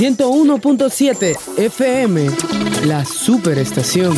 101.7 FM, la superestación.